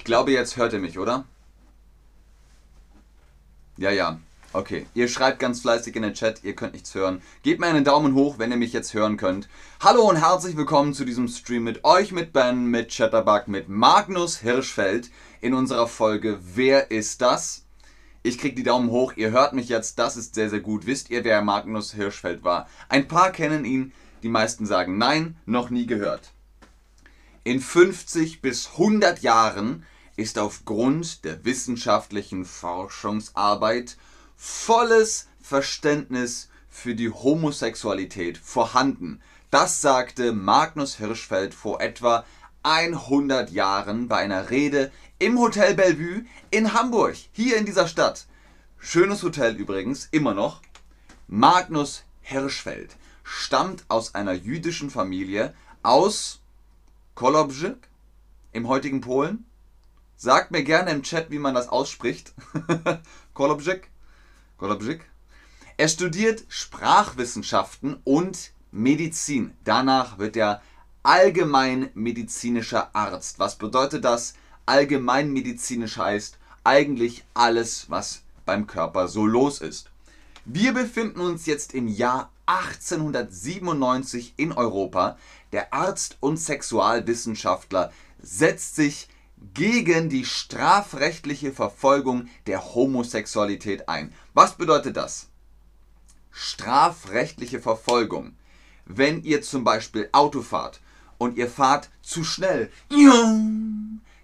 Ich glaube, jetzt hört ihr mich, oder? Ja, ja. Okay, ihr schreibt ganz fleißig in den Chat, ihr könnt nichts hören. Gebt mir einen Daumen hoch, wenn ihr mich jetzt hören könnt. Hallo und herzlich willkommen zu diesem Stream mit euch, mit Ben, mit Chatterbug, mit Magnus Hirschfeld in unserer Folge Wer ist das? Ich krieg die Daumen hoch, ihr hört mich jetzt, das ist sehr, sehr gut. Wisst ihr, wer Magnus Hirschfeld war? Ein paar kennen ihn, die meisten sagen nein, noch nie gehört. In 50 bis 100 Jahren ist aufgrund der wissenschaftlichen Forschungsarbeit volles Verständnis für die Homosexualität vorhanden. Das sagte Magnus Hirschfeld vor etwa 100 Jahren bei einer Rede im Hotel Bellevue in Hamburg, hier in dieser Stadt. Schönes Hotel übrigens, immer noch. Magnus Hirschfeld stammt aus einer jüdischen Familie aus Kolobrzeg im heutigen Polen. Sagt mir gerne im Chat, wie man das ausspricht. Kolobrzeg. Golobczyk. Er studiert Sprachwissenschaften und Medizin. Danach wird er allgemeinmedizinischer Arzt. Was bedeutet das? Allgemeinmedizinisch heißt eigentlich alles, was beim Körper so los ist. Wir befinden uns jetzt im Jahr 1897 in Europa. Der Arzt und Sexualwissenschaftler setzt sich gegen die strafrechtliche Verfolgung der Homosexualität ein. Was bedeutet das? Strafrechtliche Verfolgung. Wenn ihr zum Beispiel Auto fahrt und ihr fahrt zu schnell,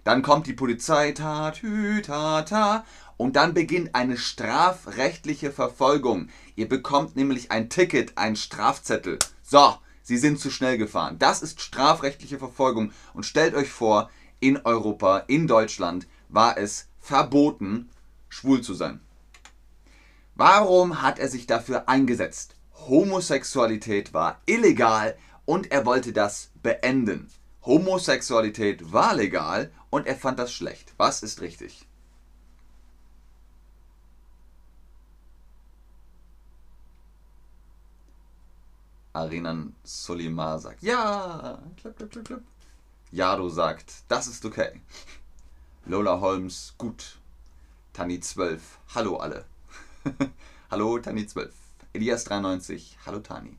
dann kommt die Polizei, ta, tü, ta, ta, und dann beginnt eine strafrechtliche Verfolgung. Ihr bekommt nämlich ein Ticket, einen Strafzettel. So, Sie sind zu schnell gefahren. Das ist strafrechtliche Verfolgung. Und stellt euch vor, in Europa, in Deutschland, war es verboten, schwul zu sein. Warum hat er sich dafür eingesetzt? Homosexualität war illegal und er wollte das beenden. Homosexualität war legal und er fand das schlecht. Was ist richtig? Arinan Solimar sagt, ja, klapp, klapp, klapp, klapp. Jado sagt, das ist okay. Lola Holmes, gut. Tani 12, hallo alle. hallo Tani 12. Elias 93, hallo Tani.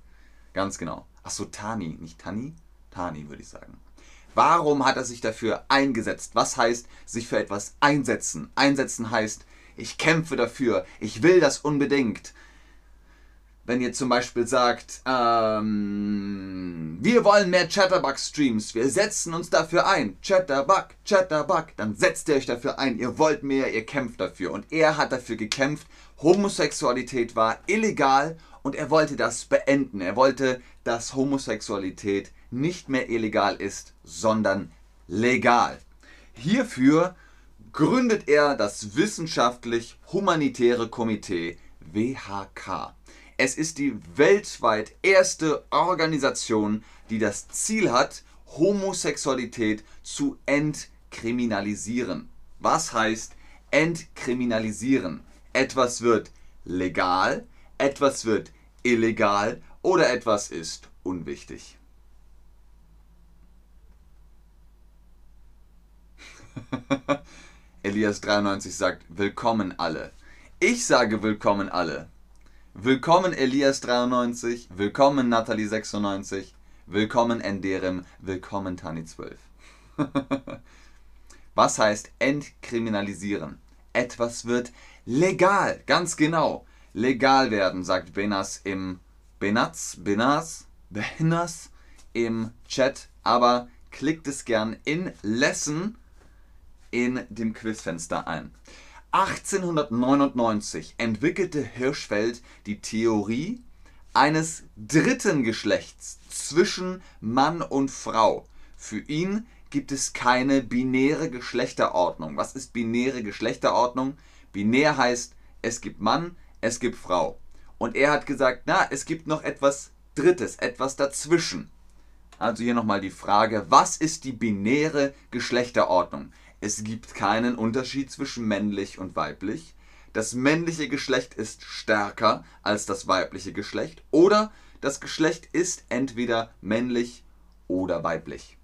Ganz genau. Achso, Tani, nicht Tani? Tani würde ich sagen. Warum hat er sich dafür eingesetzt? Was heißt sich für etwas einsetzen? Einsetzen heißt, ich kämpfe dafür, ich will das unbedingt wenn ihr zum Beispiel sagt, ähm, wir wollen mehr Chatterbug-Streams, wir setzen uns dafür ein, Chatterbug, Chatterbug, dann setzt ihr euch dafür ein, ihr wollt mehr, ihr kämpft dafür. Und er hat dafür gekämpft, Homosexualität war illegal und er wollte das beenden. Er wollte, dass Homosexualität nicht mehr illegal ist, sondern legal. Hierfür gründet er das wissenschaftlich-humanitäre Komitee WHK. Es ist die weltweit erste Organisation, die das Ziel hat, Homosexualität zu entkriminalisieren. Was heißt entkriminalisieren? Etwas wird legal, etwas wird illegal oder etwas ist unwichtig. Elias 93 sagt, willkommen alle. Ich sage willkommen alle. Willkommen Elias93, willkommen Nathalie96, willkommen Enderem, willkommen Tani12. Was heißt entkriminalisieren? Etwas wird legal, ganz genau. Legal werden, sagt Benas im Benaz, Benas, Benas im Chat, aber klickt es gern in Lesson in dem Quizfenster ein. 1899 entwickelte Hirschfeld die Theorie eines dritten Geschlechts zwischen Mann und Frau. Für ihn gibt es keine binäre Geschlechterordnung. Was ist binäre Geschlechterordnung? Binär heißt, es gibt Mann, es gibt Frau. Und er hat gesagt, na, es gibt noch etwas Drittes, etwas dazwischen. Also hier nochmal die Frage, was ist die binäre Geschlechterordnung? Es gibt keinen Unterschied zwischen männlich und weiblich. Das männliche Geschlecht ist stärker als das weibliche Geschlecht oder das Geschlecht ist entweder männlich oder weiblich.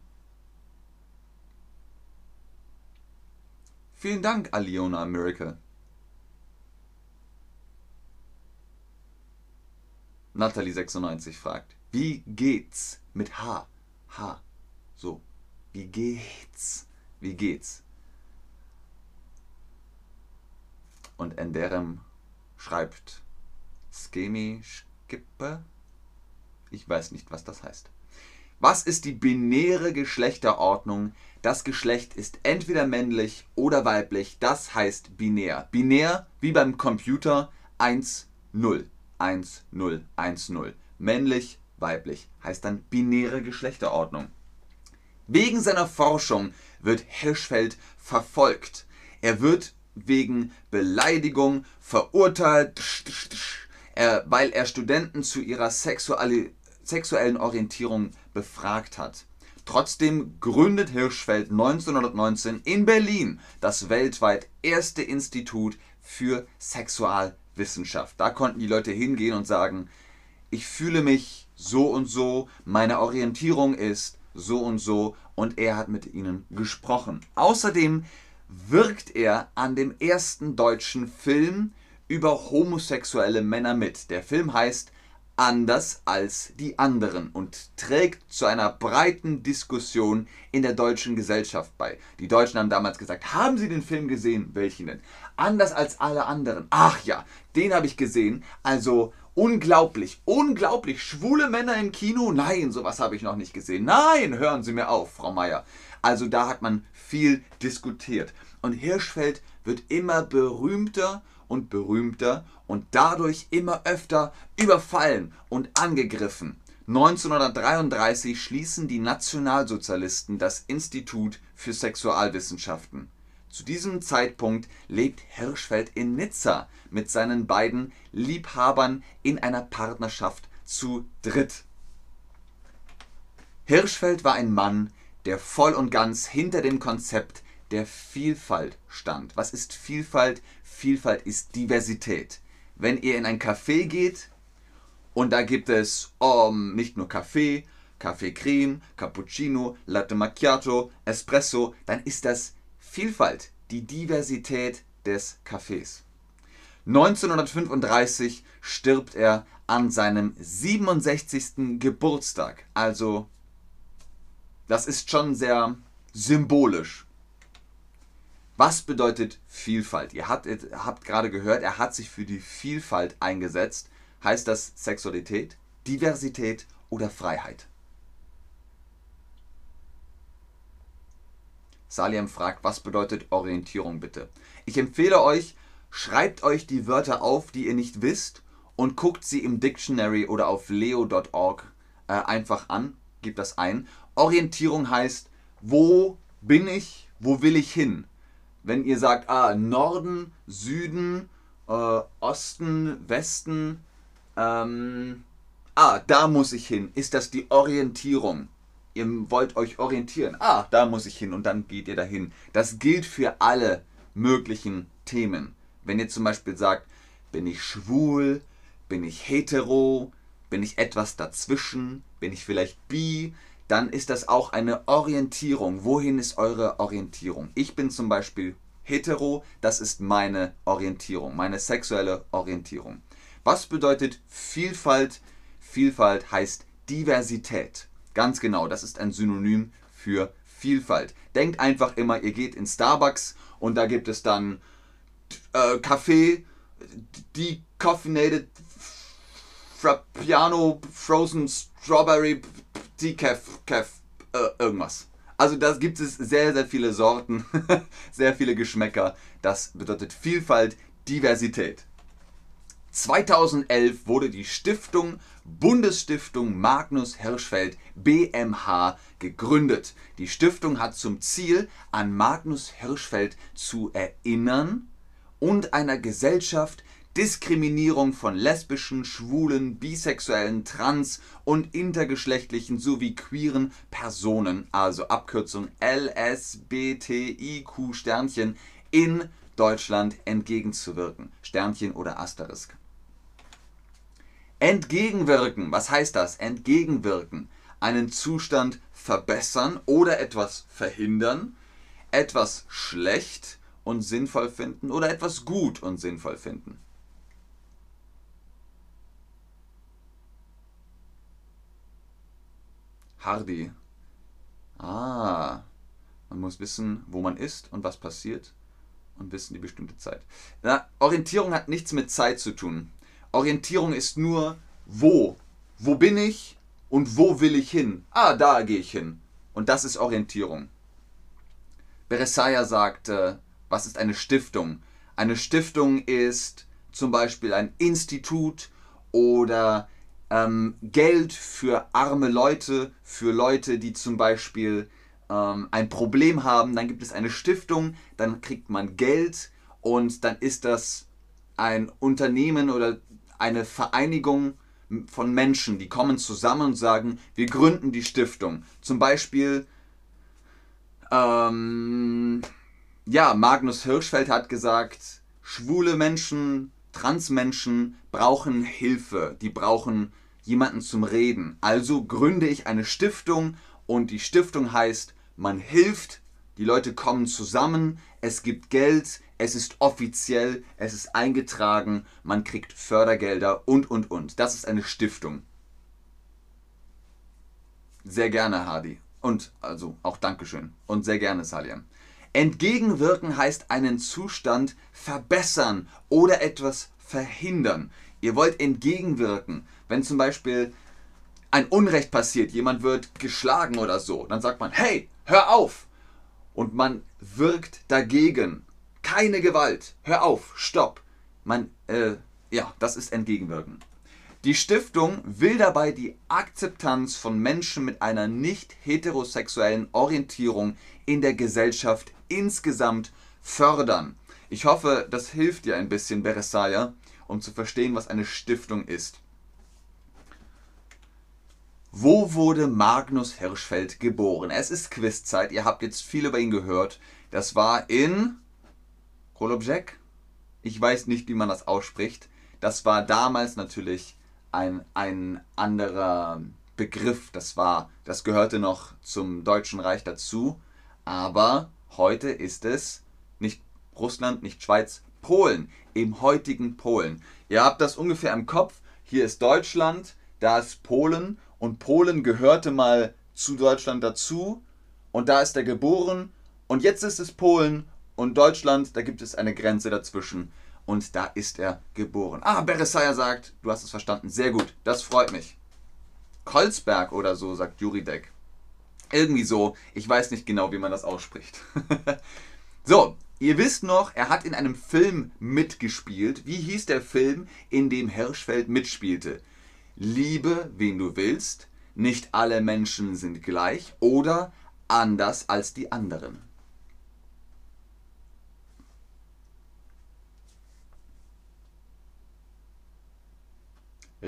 Vielen Dank, Aliona Miracle. Natalie96 fragt, wie geht's mit H? H. So. Wie geht's? Wie geht's? Und Enderem schreibt Skemi Skippe. Ich weiß nicht, was das heißt. Was ist die binäre Geschlechterordnung? Das Geschlecht ist entweder männlich oder weiblich. Das heißt binär. Binär wie beim Computer 1, 0. 1, 0, 1, 0. Männlich, weiblich heißt dann binäre Geschlechterordnung. Wegen seiner Forschung wird Hirschfeld verfolgt. Er wird wegen Beleidigung verurteilt, weil er Studenten zu ihrer sexuellen Orientierung befragt hat. Trotzdem gründet Hirschfeld 1919 in Berlin das weltweit erste Institut für Sexualwissenschaft. Da konnten die Leute hingehen und sagen, ich fühle mich so und so, meine Orientierung ist so und so und er hat mit ihnen gesprochen. Außerdem wirkt er an dem ersten deutschen Film über homosexuelle Männer mit. Der Film heißt Anders als die anderen und trägt zu einer breiten Diskussion in der deutschen Gesellschaft bei. Die Deutschen haben damals gesagt, haben Sie den Film gesehen? Welchen denn? Anders als alle anderen. Ach ja, den habe ich gesehen. Also unglaublich, unglaublich. Schwule Männer im Kino? Nein, sowas habe ich noch nicht gesehen. Nein, hören Sie mir auf, Frau Meier. Also da hat man viel diskutiert. Und Hirschfeld wird immer berühmter und berühmter und dadurch immer öfter überfallen und angegriffen. 1933 schließen die Nationalsozialisten das Institut für Sexualwissenschaften. Zu diesem Zeitpunkt lebt Hirschfeld in Nizza mit seinen beiden Liebhabern in einer Partnerschaft zu dritt. Hirschfeld war ein Mann, der voll und ganz hinter dem Konzept der Vielfalt stand. Was ist Vielfalt? Vielfalt ist Diversität. Wenn ihr in ein Café geht und da gibt es um, nicht nur Kaffee, Kaffee Creme, Cappuccino, Latte Macchiato, Espresso, dann ist das Vielfalt, die Diversität des Kaffees. 1935 stirbt er an seinem 67. Geburtstag, also das ist schon sehr symbolisch. Was bedeutet Vielfalt? Ihr habt, habt gerade gehört, er hat sich für die Vielfalt eingesetzt. Heißt das Sexualität, Diversität oder Freiheit? Saliem fragt, was bedeutet Orientierung bitte? Ich empfehle euch, schreibt euch die Wörter auf, die ihr nicht wisst und guckt sie im Dictionary oder auf leo.org äh, einfach an, gebt das ein Orientierung heißt, wo bin ich, wo will ich hin? Wenn ihr sagt, ah, Norden, Süden, äh, Osten, Westen, ähm, ah, da muss ich hin, ist das die Orientierung. Ihr wollt euch orientieren. Ah, da muss ich hin und dann geht ihr dahin. Das gilt für alle möglichen Themen. Wenn ihr zum Beispiel sagt, bin ich schwul, bin ich hetero, bin ich etwas dazwischen, bin ich vielleicht bi, dann ist das auch eine Orientierung. Wohin ist eure Orientierung? Ich bin zum Beispiel hetero, das ist meine Orientierung, meine sexuelle Orientierung. Was bedeutet Vielfalt? Vielfalt heißt Diversität. Ganz genau, das ist ein Synonym für Vielfalt. Denkt einfach immer, ihr geht in Starbucks und da gibt es dann äh, Kaffee, decaffeinated Frappiano, Frozen Strawberry, Decaf, Caf, äh, irgendwas. Also da gibt es sehr, sehr viele Sorten, sehr viele Geschmäcker. Das bedeutet Vielfalt, Diversität. 2011 wurde die Stiftung Bundesstiftung Magnus Hirschfeld BMH gegründet. Die Stiftung hat zum Ziel, an Magnus Hirschfeld zu erinnern und einer Gesellschaft Diskriminierung von lesbischen, schwulen, bisexuellen, trans- und intergeschlechtlichen sowie queeren Personen, also Abkürzung LSBTIQ Sternchen, in Deutschland entgegenzuwirken. Sternchen oder Asterisk. Entgegenwirken, was heißt das? Entgegenwirken. Einen Zustand verbessern oder etwas verhindern, etwas schlecht und sinnvoll finden oder etwas gut und sinnvoll finden. Hardy. Ah, man muss wissen, wo man ist und was passiert und wissen die bestimmte Zeit. Na, Orientierung hat nichts mit Zeit zu tun. Orientierung ist nur, wo. Wo bin ich und wo will ich hin? Ah, da gehe ich hin. Und das ist Orientierung. Beresaya sagt, äh, was ist eine Stiftung? Eine Stiftung ist zum Beispiel ein Institut oder ähm, Geld für arme Leute, für Leute, die zum Beispiel ähm, ein Problem haben. Dann gibt es eine Stiftung, dann kriegt man Geld und dann ist das ein Unternehmen oder eine Vereinigung von Menschen, die kommen zusammen und sagen, wir gründen die Stiftung. Zum Beispiel, ähm, ja, Magnus Hirschfeld hat gesagt, schwule Menschen, Transmenschen brauchen Hilfe, die brauchen jemanden zum Reden. Also gründe ich eine Stiftung und die Stiftung heißt, man hilft, die Leute kommen zusammen, es gibt Geld, es ist offiziell, es ist eingetragen, man kriegt Fördergelder und, und, und. Das ist eine Stiftung. Sehr gerne, Hardy. Und also auch Dankeschön. Und sehr gerne, Salian. Entgegenwirken heißt einen Zustand verbessern oder etwas verhindern. Ihr wollt entgegenwirken. Wenn zum Beispiel ein Unrecht passiert, jemand wird geschlagen oder so, dann sagt man, hey, hör auf! Und man wirkt dagegen. Keine Gewalt. Hör auf, stopp. Man, äh, ja, das ist entgegenwirken. Die Stiftung will dabei die Akzeptanz von Menschen mit einer nicht heterosexuellen Orientierung in der Gesellschaft insgesamt fördern. Ich hoffe, das hilft dir ein bisschen, Beresaya, um zu verstehen, was eine Stiftung ist. Wo wurde Magnus Hirschfeld geboren? Es ist Quizzeit. Ihr habt jetzt viel über ihn gehört. Das war in Kolobjek. Ich weiß nicht, wie man das ausspricht. Das war damals natürlich ein, ein anderer Begriff. Das war, das gehörte noch zum Deutschen Reich dazu. Aber heute ist es nicht Russland, nicht Schweiz, Polen. Im heutigen Polen. Ihr habt das ungefähr im Kopf. Hier ist Deutschland, da ist Polen und Polen gehörte mal zu Deutschland dazu und da ist er geboren und jetzt ist es Polen und Deutschland, da gibt es eine Grenze dazwischen und da ist er geboren. Ah, Beresaya sagt, du hast es verstanden, sehr gut, das freut mich. Kolsberg oder so, sagt Juridek. Irgendwie so, ich weiß nicht genau, wie man das ausspricht. so, ihr wisst noch, er hat in einem Film mitgespielt. Wie hieß der Film, in dem Hirschfeld mitspielte? Liebe, wen du willst, nicht alle Menschen sind gleich oder anders als die anderen.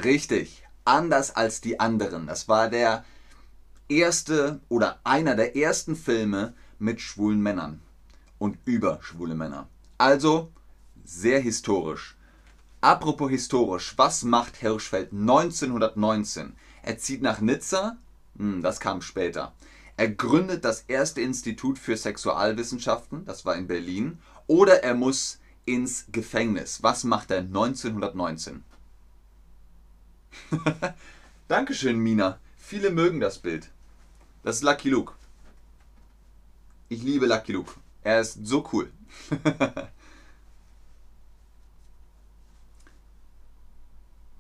Richtig, anders als die anderen. Das war der erste oder einer der ersten Filme mit schwulen Männern und über schwule Männer. Also sehr historisch. Apropos historisch, was macht Hirschfeld 1919? Er zieht nach Nizza, hm, das kam später. Er gründet das erste Institut für Sexualwissenschaften, das war in Berlin, oder er muss ins Gefängnis. Was macht er 1919? Dankeschön, Mina. Viele mögen das Bild. Das ist Lucky Luke. Ich liebe Lucky Luke. Er ist so cool.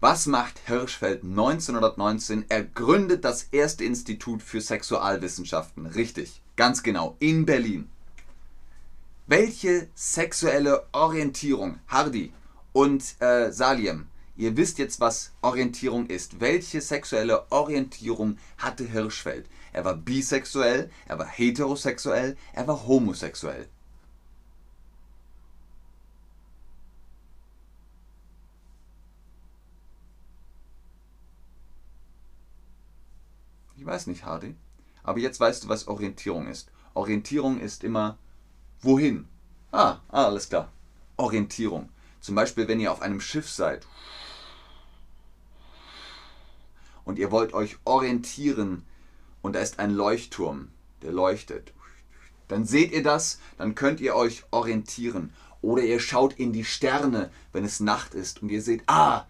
Was macht Hirschfeld 1919? Er gründet das erste Institut für Sexualwissenschaften. Richtig, ganz genau, in Berlin. Welche sexuelle Orientierung, Hardy und äh, Saliem, ihr wisst jetzt, was Orientierung ist. Welche sexuelle Orientierung hatte Hirschfeld? Er war bisexuell, er war heterosexuell, er war homosexuell. Ich weiß nicht, Hardy. Aber jetzt weißt du, was Orientierung ist. Orientierung ist immer wohin. Ah, ah, alles klar. Orientierung. Zum Beispiel, wenn ihr auf einem Schiff seid und ihr wollt euch orientieren und da ist ein Leuchtturm, der leuchtet. Dann seht ihr das, dann könnt ihr euch orientieren. Oder ihr schaut in die Sterne, wenn es Nacht ist und ihr seht, ah,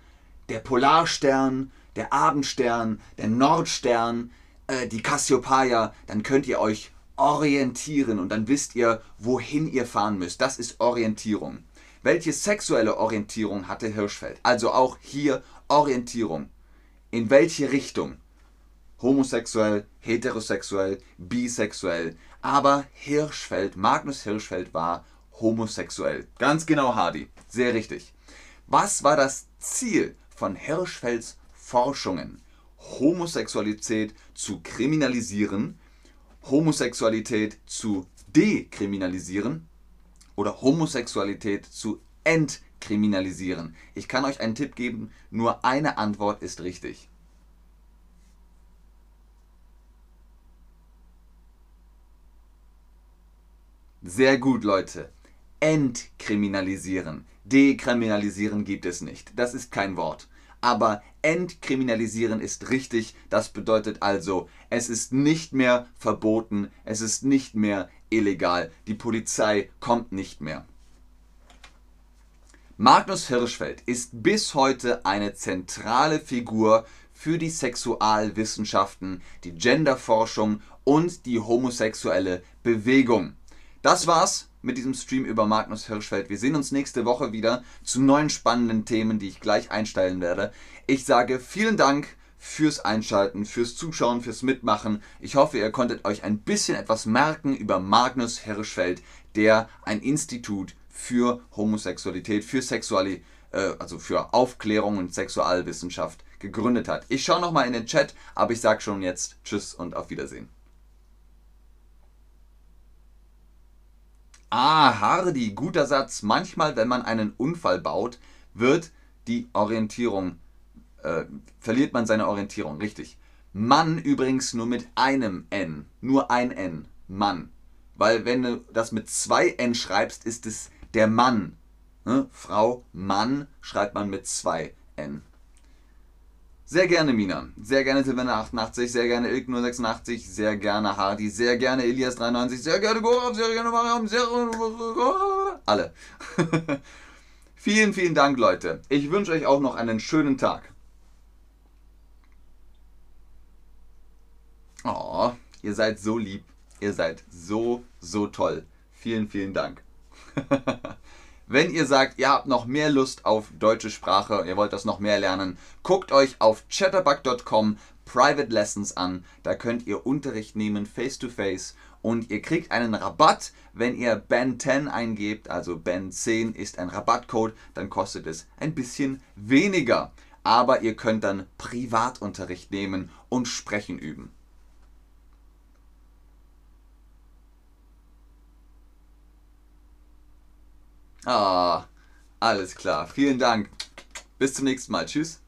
der Polarstern, der Abendstern, der Nordstern, äh, die Cassiopeia, dann könnt ihr euch orientieren und dann wisst ihr, wohin ihr fahren müsst. Das ist Orientierung. Welche sexuelle Orientierung hatte Hirschfeld? Also auch hier Orientierung. In welche Richtung? Homosexuell, heterosexuell, bisexuell. Aber Hirschfeld, Magnus Hirschfeld war homosexuell. Ganz genau, Hardy. Sehr richtig. Was war das Ziel von Hirschfelds Forschungen? Homosexualität zu kriminalisieren, Homosexualität zu dekriminalisieren oder Homosexualität zu entkriminalisieren. Ich kann euch einen Tipp geben, nur eine Antwort ist richtig. Sehr gut, Leute. Entkriminalisieren. Dekriminalisieren gibt es nicht. Das ist kein Wort. Aber entkriminalisieren ist richtig. Das bedeutet also, es ist nicht mehr verboten, es ist nicht mehr illegal. Die Polizei kommt nicht mehr. Magnus Hirschfeld ist bis heute eine zentrale Figur für die Sexualwissenschaften, die Genderforschung und die homosexuelle Bewegung. Das war's mit diesem Stream über Magnus Hirschfeld. Wir sehen uns nächste Woche wieder zu neuen spannenden Themen, die ich gleich einstellen werde. Ich sage vielen Dank fürs Einschalten, fürs Zuschauen, fürs Mitmachen. Ich hoffe, ihr konntet euch ein bisschen etwas merken über Magnus Hirschfeld, der ein Institut für Homosexualität, für Sexualität, äh, also für Aufklärung und Sexualwissenschaft gegründet hat. Ich schaue nochmal in den Chat, aber ich sage schon jetzt Tschüss und auf Wiedersehen. Ah, Hardy, guter Satz. Manchmal, wenn man einen Unfall baut, wird die Orientierung, äh, verliert man seine Orientierung. Richtig. Mann übrigens nur mit einem N. Nur ein N. Mann. Weil wenn du das mit zwei N schreibst, ist es der Mann. Ne? Frau, Mann schreibt man mit zwei N. Sehr gerne Mina, sehr gerne Silvana88, sehr gerne Ilk086, sehr gerne Hardy, sehr gerne Elias93, sehr gerne Gorav, sehr gerne Mariam, sehr gerne alle. vielen, vielen Dank, Leute. Ich wünsche euch auch noch einen schönen Tag. Oh, ihr seid so lieb. Ihr seid so, so toll. Vielen, vielen Dank. Wenn ihr sagt, ihr habt noch mehr Lust auf deutsche Sprache ihr wollt das noch mehr lernen, guckt euch auf chatterbug.com Private Lessons an. Da könnt ihr Unterricht nehmen, face to face. Und ihr kriegt einen Rabatt, wenn ihr Ben10 eingebt. Also Ben10 ist ein Rabattcode, dann kostet es ein bisschen weniger. Aber ihr könnt dann Privatunterricht nehmen und sprechen üben. Ah, alles klar. Vielen Dank. Bis zum nächsten Mal. Tschüss.